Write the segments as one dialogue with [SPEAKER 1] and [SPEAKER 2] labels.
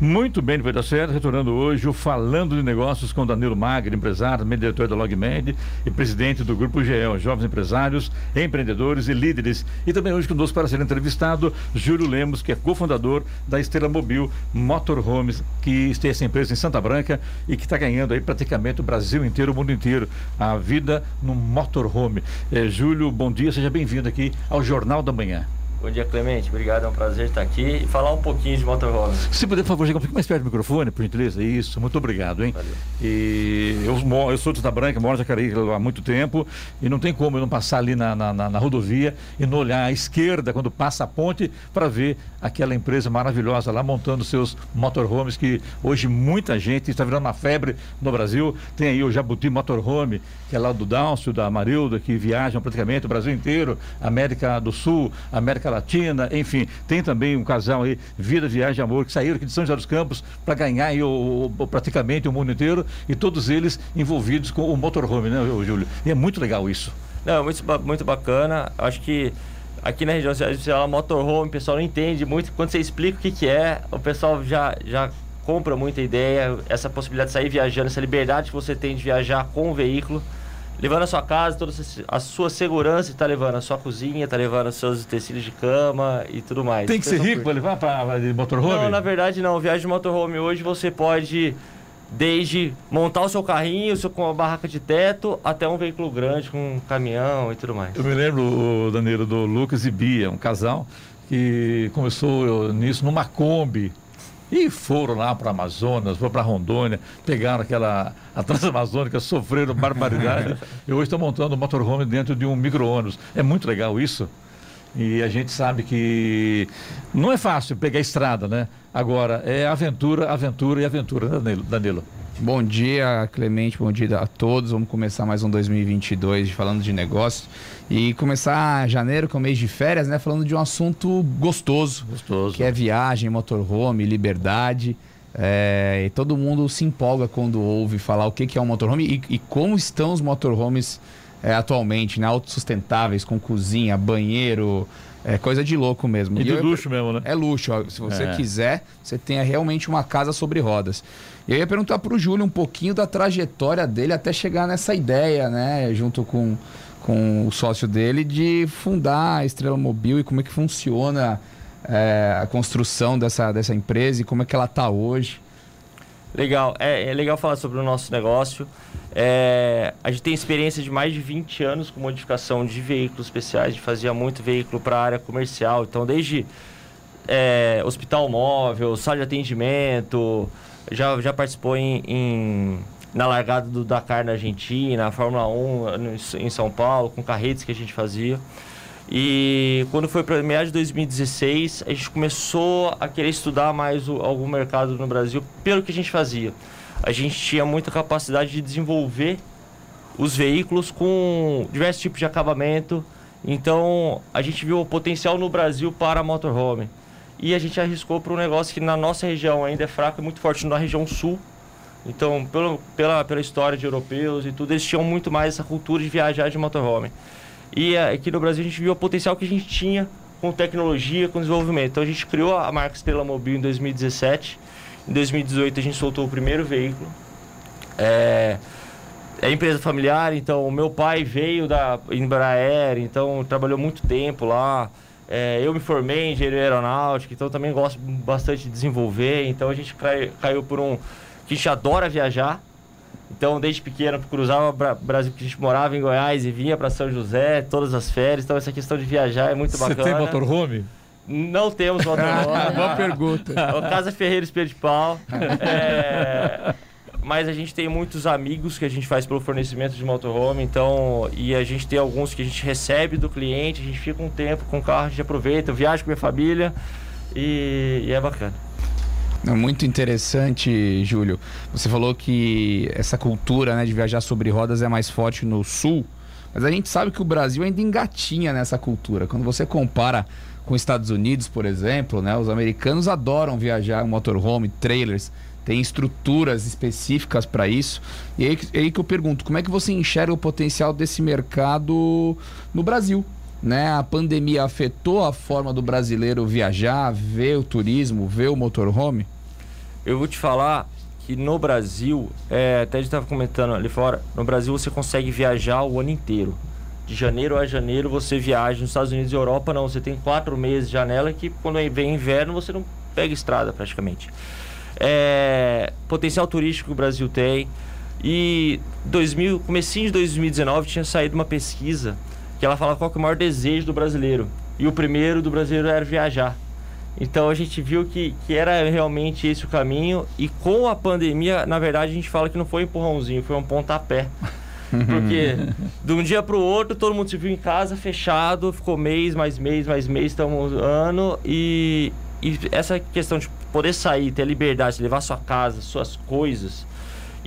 [SPEAKER 1] Muito bem, vai dar certo. Retornando hoje o Falando de Negócios com Danilo Magri, empresário, diretor da LogMed e presidente do Grupo GEL, Jovens Empresários, Empreendedores e Líderes. E também hoje conosco para ser entrevistado Júlio Lemos, que é cofundador da Estrela Mobil Motorhomes, que tem essa empresa em Santa Branca e que está ganhando aí praticamente o Brasil inteiro, o mundo inteiro, a vida no motorhome. É, Júlio, bom dia, seja bem-vindo aqui ao Jornal da Manhã.
[SPEAKER 2] Bom dia, Clemente. Obrigado, é um prazer estar aqui e falar um pouquinho de motorhome.
[SPEAKER 1] Se puder, por favor, chegar um pouquinho mais perto do microfone, por gentileza. Isso, muito obrigado, hein? Valeu. E eu, eu sou de Santa Branca, moro em Jacareí há muito tempo e não tem como eu não passar ali na, na, na, na rodovia e não olhar à esquerda quando passa a ponte para ver aquela empresa maravilhosa lá montando seus motorhomes que hoje muita gente está virando uma febre no Brasil. Tem aí o Jabuti Motorhome, que é lá do Dálcio, da Marilda, que viajam praticamente o Brasil inteiro, América do Sul, América Latina, enfim. Tem também um casal aí, Vida, Viagem Amor, que saíram aqui de São José dos Campos para ganhar aí o, o, praticamente o mundo inteiro e todos eles envolvidos com o motorhome, né, Júlio? E é muito legal isso.
[SPEAKER 2] Não, muito, muito bacana. Acho que aqui na região, fala motorhome, o pessoal não entende muito. Quando você explica o que, que é, o pessoal já, já compra muita ideia, essa possibilidade de sair viajando, essa liberdade que você tem de viajar com o veículo levando a sua casa, toda a sua segurança, está levando a sua cozinha, está levando os seus utensílios de cama e tudo mais.
[SPEAKER 1] Tem que ser rico para levar para motorhome?
[SPEAKER 2] Não, na verdade não. Viagem de motorhome hoje você pode desde montar o seu carrinho, seu, com uma barraca de teto, até um veículo grande com um caminhão e tudo mais.
[SPEAKER 1] Eu me lembro, Danilo, do Lucas e Bia, um casal que começou nisso numa Kombi e foram lá para Amazonas, foram para Rondônia, pegaram aquela a Transamazônica, sofreram barbaridade e hoje estão montando um motorhome dentro de um micro-ônibus. É muito legal isso. E a gente sabe que não é fácil pegar a estrada, né? Agora, é aventura, aventura e aventura, né, Danilo?
[SPEAKER 3] Bom dia, Clemente, bom dia a todos. Vamos começar mais um 2022 falando de negócios. E começar janeiro, que é o mês de férias, né? Falando de um assunto gostoso.
[SPEAKER 1] Gostoso.
[SPEAKER 3] Que é viagem, motorhome, liberdade. É, e todo mundo se empolga quando ouve falar o que, que é um motorhome e, e como estão os motorhomes é, atualmente, né? Autossustentáveis, com cozinha, banheiro, é coisa de louco mesmo.
[SPEAKER 1] E, e de eu, luxo mesmo, né?
[SPEAKER 3] É luxo. Ó. Se você é. quiser, você tenha realmente uma casa sobre rodas. Eu ia perguntar para o Júlio um pouquinho da trajetória dele até chegar nessa ideia, né? Junto com, com o sócio dele, de fundar a Estrela Mobil e como é que funciona é, a construção dessa, dessa empresa e como é que ela está hoje.
[SPEAKER 2] Legal, é, é, legal falar sobre o nosso negócio. É, a gente tem experiência de mais de 20 anos com modificação de veículos especiais, a gente fazia muito veículo para a área comercial, então desde é, hospital móvel, sala de atendimento, já, já participou em, em na largada do Dakar na Argentina, Fórmula 1 no, em São Paulo, com carretes que a gente fazia. E quando foi para meados de 2016, a gente começou a querer estudar mais o, algum mercado no Brasil pelo que a gente fazia. A gente tinha muita capacidade de desenvolver os veículos com diversos tipos de acabamento. Então, a gente viu o potencial no Brasil para motorhome. E a gente arriscou para um negócio que na nossa região ainda é fraco e muito forte na região sul. Então, pelo, pela, pela história de europeus e tudo, eles tinham muito mais essa cultura de viajar de motorhome. E eh, aqui no Brasil a gente viu o potencial que a gente tinha com tecnologia, com desenvolvimento. Então a gente criou a marca Estrela Mobil em 2017. Em 2018 a gente soltou o primeiro veículo. É, é empresa familiar, então o meu pai veio da Embraer, então trabalhou muito tempo lá. É, eu me formei em engenharia aeronáutica, então também gosto bastante de desenvolver. Então a gente cai, caiu por um que a gente adora viajar. Então, desde pequeno, cruzava o Brasil, que a gente morava em Goiás e vinha para São José, todas as férias. Então, essa questão de viajar é muito
[SPEAKER 1] Você
[SPEAKER 2] bacana.
[SPEAKER 1] Você tem motorhome?
[SPEAKER 2] Não temos motorhome.
[SPEAKER 3] Boa pergunta.
[SPEAKER 2] O Casa Ferreira Espelho de Pau. É... Mas a gente tem muitos amigos que a gente faz pelo fornecimento de motorhome, então, e a gente tem alguns que a gente recebe do cliente, a gente fica um tempo com o carro, a gente aproveita, eu viajo com a minha família e, e é bacana.
[SPEAKER 3] É muito interessante, Júlio. Você falou que essa cultura né, de viajar sobre rodas é mais forte no sul, mas a gente sabe que o Brasil ainda engatinha nessa cultura. Quando você compara com os Estados Unidos, por exemplo, né, os americanos adoram viajar em motorhome, trailers. tem estruturas específicas para isso. E aí, aí que eu pergunto, como é que você enxerga o potencial desse mercado no Brasil? Né? A pandemia afetou a forma do brasileiro viajar, ver o turismo, ver o motorhome?
[SPEAKER 2] Eu vou te falar que no Brasil, é, até a gente estava comentando ali fora, no Brasil você consegue viajar o ano inteiro. De janeiro a janeiro você viaja nos Estados Unidos e Europa, não. Você tem quatro meses de janela que quando vem inverno você não pega estrada praticamente. É, potencial turístico que o Brasil tem. E 2000, comecinho de 2019 tinha saído uma pesquisa que ela falava qual é o maior desejo do brasileiro. E o primeiro do brasileiro era viajar. Então a gente viu que, que era realmente esse o caminho. E com a pandemia, na verdade, a gente fala que não foi um empurrãozinho, foi um pontapé. Porque de um dia para o outro, todo mundo se viu em casa, fechado, ficou mês, mais mês, mais mês, estamos ano. E, e essa questão de poder sair, ter liberdade de levar sua casa, suas coisas,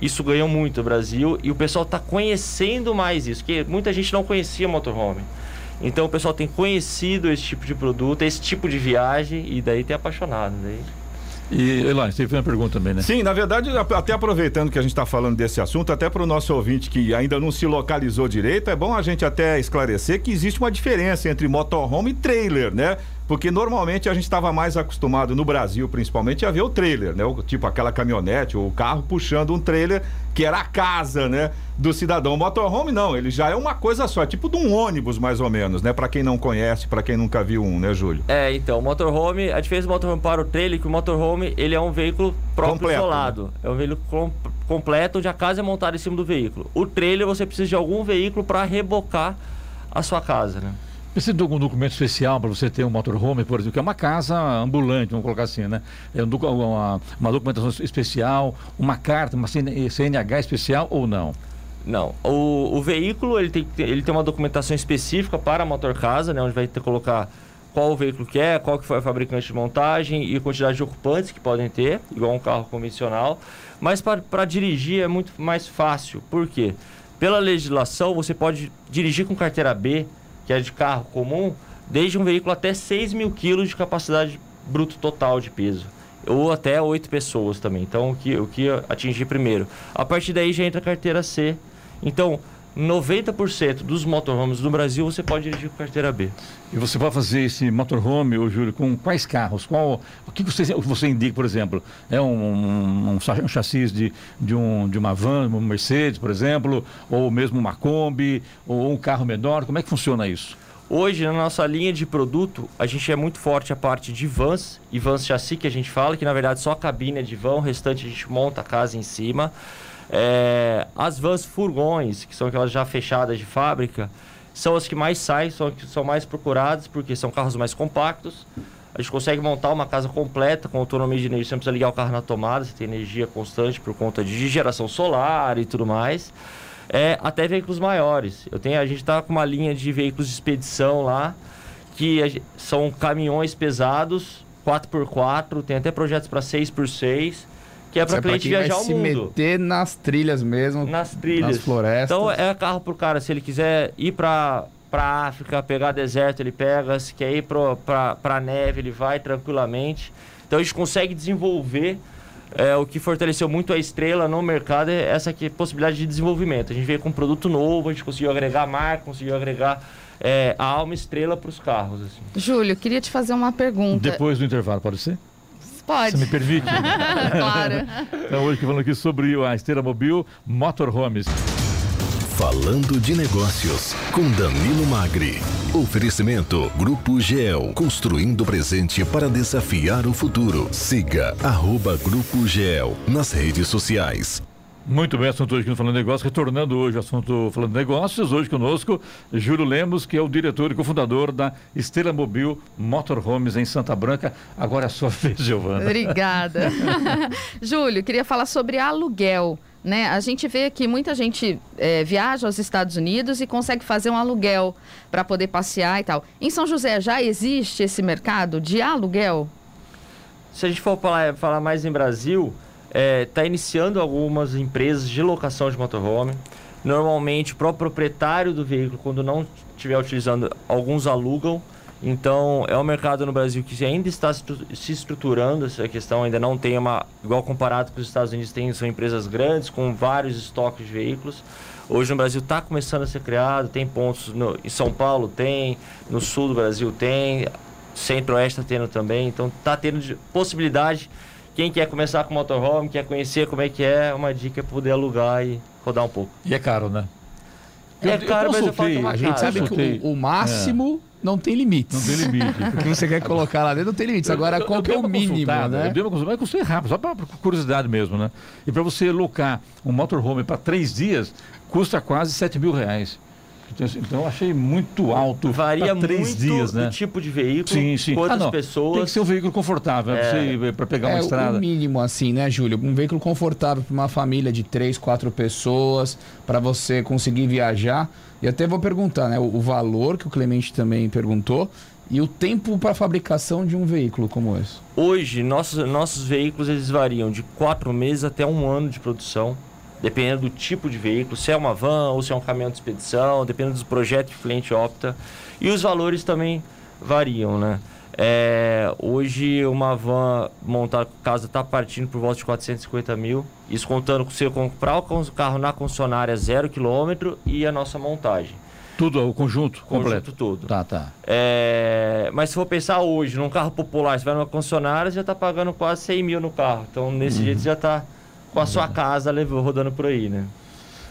[SPEAKER 2] isso ganhou muito o Brasil. E o pessoal está conhecendo mais isso, porque muita gente não conhecia motorhome. Então o pessoal tem conhecido esse tipo de produto, esse tipo de viagem e daí tem apaixonado. Daí...
[SPEAKER 1] E, Elan, você fez uma pergunta também, né?
[SPEAKER 4] Sim, na verdade, até aproveitando que a gente está falando desse assunto, até para o nosso ouvinte que ainda não se localizou direito, é bom a gente até esclarecer que existe uma diferença entre motorhome e trailer, né? Porque normalmente a gente estava mais acostumado no Brasil, principalmente, a ver o trailer, né? O, tipo aquela caminhonete ou o carro puxando um trailer que era a casa, né? Do cidadão. O motorhome não, ele já é uma coisa só, é tipo de um ônibus mais ou menos, né? Para quem não conhece, para quem nunca viu um, né, Júlio?
[SPEAKER 2] É, então, o motorhome, a diferença do motorhome para o trailer é que o motorhome, ele é um veículo próprio completo, isolado. Né? É um veículo com, completo onde a casa é montada em cima do veículo. O trailer você precisa de algum veículo para rebocar a sua casa, né?
[SPEAKER 1] Precisa de algum documento especial para você ter um motorhome, por exemplo, que é uma casa ambulante, vamos colocar assim, né? É um, uma, uma, documentação especial, uma carta, uma CNH especial ou não?
[SPEAKER 2] Não. O, o veículo ele tem, ele tem uma documentação específica para a motor casa, né? Onde vai ter que colocar qual o veículo que é, qual que foi a fabricante de montagem e a quantidade de ocupantes que podem ter, igual um carro convencional. Mas para dirigir é muito mais fácil. Por quê? Pela legislação, você pode dirigir com carteira B, que é de carro comum, desde um veículo até 6 mil quilos de capacidade bruto total de peso. Ou até 8 pessoas também. Então, o que, o que atingir primeiro. A partir daí já entra a carteira C. Então, 90% dos motorhomes do Brasil você pode dirigir com carteira B.
[SPEAKER 1] E você vai fazer esse motorhome, ô Júlio, com quais carros? Qual, o que você, você indica, por exemplo? É um, um, um, um chassi de, de, um, de uma van, uma Mercedes, por exemplo, ou mesmo uma Kombi, ou um carro menor? Como é que funciona isso?
[SPEAKER 2] Hoje, na nossa linha de produto, a gente é muito forte a parte de vans e vans chassi que a gente fala, que na verdade só a cabine é de van, o restante a gente monta a casa em cima. É, as vans furgões, que são aquelas já fechadas de fábrica, são as que mais saem, são as que são mais procuradas, porque são carros mais compactos. A gente consegue montar uma casa completa com autonomia de energia, você não precisa ligar o carro na tomada, você tem energia constante por conta de geração solar e tudo mais. É, até veículos maiores. Eu tenho, a gente está com uma linha de veículos de expedição lá, que são caminhões pesados, 4x4, tem até projetos para 6x6 que é para cliente viajar
[SPEAKER 3] ao
[SPEAKER 2] mundo.
[SPEAKER 3] se meter nas trilhas mesmo,
[SPEAKER 2] nas trilhas,
[SPEAKER 3] nas florestas.
[SPEAKER 2] Então é carro pro cara, se ele quiser ir para para África, pegar deserto, ele pega, se quer ir para para neve, ele vai tranquilamente. Então a gente consegue desenvolver é, o que fortaleceu muito a estrela no mercado é essa aqui, possibilidade de desenvolvimento. A gente veio com um produto novo, a gente conseguiu agregar marca, conseguiu agregar é, a alma estrela para os carros. Assim.
[SPEAKER 5] Júlio, queria te fazer uma pergunta.
[SPEAKER 1] Depois do intervalo, pode ser?
[SPEAKER 5] Pode.
[SPEAKER 1] Você me permite?
[SPEAKER 5] claro.
[SPEAKER 1] Então, hoje falando aqui sobre a esteira mobil Motorhomes.
[SPEAKER 6] Falando de negócios com Danilo Magri. Oferecimento Grupo GEL, construindo o presente para desafiar o futuro. Siga arroba Grupo GEL nas redes sociais.
[SPEAKER 1] Muito bem, assunto hoje aqui no Falando Negócios, retornando hoje ao assunto Falando Negócios, hoje conosco, Júlio Lemos, que é o diretor e cofundador da Estrela Mobil Motorhomes em Santa Branca. Agora é a sua vez, Giovana.
[SPEAKER 5] Obrigada. Júlio, queria falar sobre aluguel. Né? A gente vê que muita gente é, viaja aos Estados Unidos e consegue fazer um aluguel para poder passear e tal. Em São José já existe esse mercado de aluguel?
[SPEAKER 2] Se a gente for falar, falar mais em Brasil, está é, tá iniciando algumas empresas de locação de motorhome. Normalmente, o próprio proprietário do veículo, quando não estiver utilizando, alguns alugam. Então, é um mercado no Brasil que ainda está se estruturando, essa questão ainda não tem uma... Igual comparado com os Estados Unidos, tem, são empresas grandes com vários estoques de veículos. Hoje no Brasil está começando a ser criado, tem pontos no, em São Paulo, tem, no sul do Brasil tem, centro-oeste está tendo também, então está tendo de, possibilidade. Quem quer começar com motorhome, quer conhecer como é que é, uma dica é poder alugar e rodar um pouco.
[SPEAKER 1] E é caro, né?
[SPEAKER 2] É caro, mas eu falo que é uma
[SPEAKER 3] A gente sabe que o, o máximo não tem limites.
[SPEAKER 1] Não tem limite.
[SPEAKER 3] O que você quer colocar lá dentro não tem limites. Agora, qual que é o mínimo, né?
[SPEAKER 1] Eu dei uma consultada, mas custei rápido, só para curiosidade mesmo, né? E para você locar um motorhome para três dias, custa quase 7 mil reais. Então, Então eu achei muito alto
[SPEAKER 2] Varia
[SPEAKER 1] três
[SPEAKER 2] muito
[SPEAKER 1] dias, né?
[SPEAKER 2] do tipo de veículo,
[SPEAKER 1] Sim, sim.
[SPEAKER 2] quantas
[SPEAKER 1] Ah, não.
[SPEAKER 2] pessoas.
[SPEAKER 1] Tem que ser um veículo confortável, né? para pegar uma
[SPEAKER 3] É
[SPEAKER 1] estrada.
[SPEAKER 3] o mínimo, assim, né, Júlio? Um veículo confortável para uma família de três, quatro pessoas, para você conseguir viajar. E até vou perguntar, né? O, o valor que o Clemente também perguntou e o tempo para fabricação de um veículo como esse.
[SPEAKER 2] Hoje, nossos, nossos veículos eles variam de quatro meses até um ano de produção, dependendo do tipo de veículo, se é uma van ou se é um caminhão de expedição, dependendo do projeto que o cliente opta. E os valores também variam, né? É, hoje uma van montada com casa está partindo por volta de 450 mil. Isso contando com você comprar o carro na concessionária zero quilômetro e a nossa montagem.
[SPEAKER 1] Tudo, o conjunto completo.
[SPEAKER 2] Conjunto todo.
[SPEAKER 1] Tá, tá.
[SPEAKER 2] É, mas se for pensar hoje, num carro popular, você vai numa concessionária, você já está pagando quase 100 mil no carro. Então, nesse jeito, você já está com a sua casa levou, rodando por aí, né?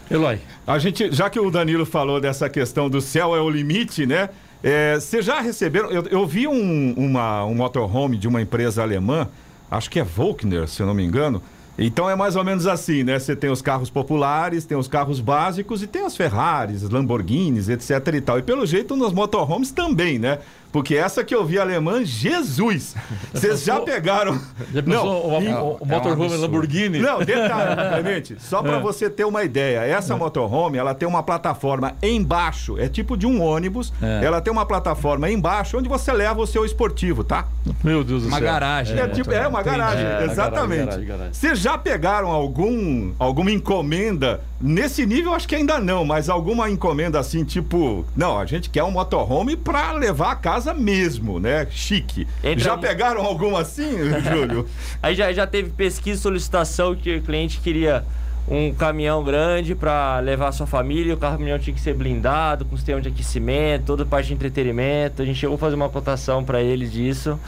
[SPEAKER 1] Eloy,
[SPEAKER 4] A gente, já que o Danilo falou dessa questão do céu é o limite, né? É, Vocês já receberam? Eu, eu vi um, uma, um motorhome de uma empresa alemã, acho que é Volkner, se eu não me engano. Então é mais ou menos assim, né? Você tem os carros populares, tem os carros básicos e tem as Ferraris, Lamborghinis, etc e tal. E pelo jeito nos motorhomes também, né? Porque essa que eu vi alemã, Jesus! Vocês já pegaram.
[SPEAKER 1] já pensou o,
[SPEAKER 3] é-
[SPEAKER 1] o, o
[SPEAKER 3] é um
[SPEAKER 1] motorhome
[SPEAKER 3] absurdo.
[SPEAKER 1] Lamborghini?
[SPEAKER 4] Não, detalhe, Clemente, só para você ter uma ideia, essa motorhome, ela tem uma plataforma embaixo, é tipo de um ônibus,
[SPEAKER 1] É.
[SPEAKER 4] ela tem uma plataforma embaixo onde você leva o seu esportivo, tá?
[SPEAKER 1] Meu Deus do
[SPEAKER 3] Uma
[SPEAKER 1] céu.
[SPEAKER 3] garagem.
[SPEAKER 4] É,
[SPEAKER 3] né,
[SPEAKER 4] tipo, é uma garagem,
[SPEAKER 1] É,
[SPEAKER 4] exatamente. Vocês já pegaram algum alguma encomenda nesse nível? Acho que ainda não, mas alguma encomenda assim, tipo, não, a gente quer um motorhome para levar a casa mesmo, né? Chique.
[SPEAKER 2] Entra
[SPEAKER 4] já
[SPEAKER 2] mu-
[SPEAKER 4] pegaram alguma assim, Júlio?
[SPEAKER 2] Aí já, já teve pesquisa e solicitação que o cliente queria um caminhão grande para levar a sua família, o caminhão tinha que ser blindado, com sistema de aquecimento, toda parte de entretenimento. A gente chegou a fazer uma cotação para eles disso.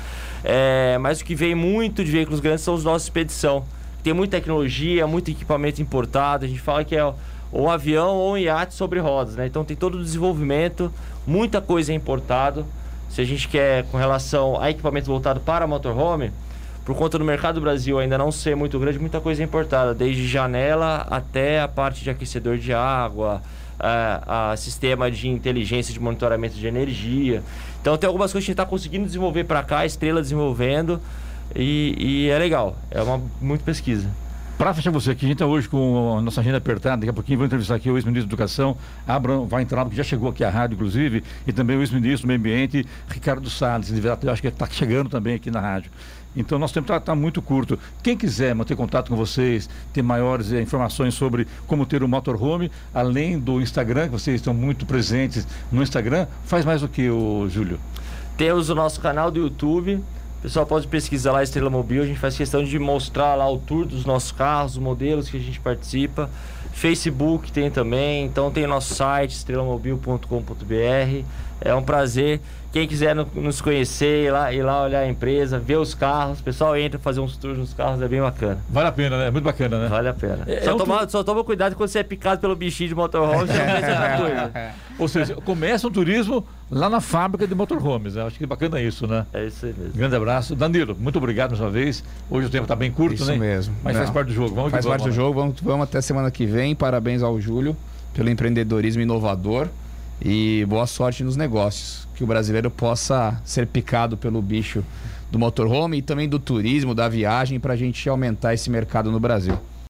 [SPEAKER 2] É, mas o que vem muito de veículos grandes são os nossos expedição. Tem muita tecnologia, muito equipamento importado. A gente fala que é ou um avião ou um iate sobre rodas, né? Então tem todo o desenvolvimento, muita coisa é importado. Se a gente quer com relação a equipamento voltado para motorhome, por conta do mercado do Brasil ainda não ser muito grande, muita coisa é importada, desde janela até a parte de aquecedor de água, a, a sistema de inteligência de monitoramento de energia. Então tem algumas coisas que a gente está conseguindo desenvolver para cá, a Estrela desenvolvendo, e, e é legal, é uma muito pesquisa.
[SPEAKER 1] Para fechar você aqui, a gente está hoje com a nossa agenda apertada. Daqui a pouquinho vou entrevistar aqui o ex-ministro da Educação, Abraham vai entrar, porque já chegou aqui à rádio, inclusive, e também o ex-ministro do Meio Ambiente, Ricardo Salles. Eu acho que está chegando também aqui na rádio. Então, nosso tempo está muito curto. Quem quiser manter contato com vocês, ter maiores eh, informações sobre como ter um motorhome, além do Instagram, que vocês estão muito presentes no Instagram, faz mais o que, o Júlio?
[SPEAKER 2] Temos o nosso canal do YouTube. Pessoal pode pesquisar lá Estrela Mobil. A gente faz questão de mostrar lá o tour dos nossos carros, os modelos que a gente participa. Facebook tem também. Então tem nosso site estrelamobil.com.br. É um prazer. Quem quiser no- nos conhecer, ir lá, ir lá olhar a empresa, ver os carros. O pessoal entra fazer uns tours nos carros, é bem bacana.
[SPEAKER 1] Vale a pena, né? É muito bacana, né?
[SPEAKER 2] Vale a pena.
[SPEAKER 1] É-
[SPEAKER 2] só,
[SPEAKER 1] é um
[SPEAKER 2] toma, só toma cuidado quando você é picado pelo bichinho de motorhome, você não pensa outra coisa.
[SPEAKER 1] Ou seja, começa um turismo lá na fábrica de motorhomes. Né? Acho que é bacana isso, né?
[SPEAKER 2] É isso aí mesmo.
[SPEAKER 1] Grande abraço. Danilo, muito obrigado mais uma vez. Hoje o tempo está bem curto,
[SPEAKER 3] Isso
[SPEAKER 1] né?
[SPEAKER 3] mesmo.
[SPEAKER 1] Mas
[SPEAKER 3] Não.
[SPEAKER 1] faz parte do jogo. Vamos
[SPEAKER 3] Faz parte do
[SPEAKER 1] né?
[SPEAKER 3] jogo. Vamos, vamos até semana que vem. Parabéns ao Júlio pelo empreendedorismo inovador e boa sorte nos negócios. Que o brasileiro possa ser picado pelo bicho do motorhome e também do turismo, da viagem, para a gente aumentar esse mercado no Brasil.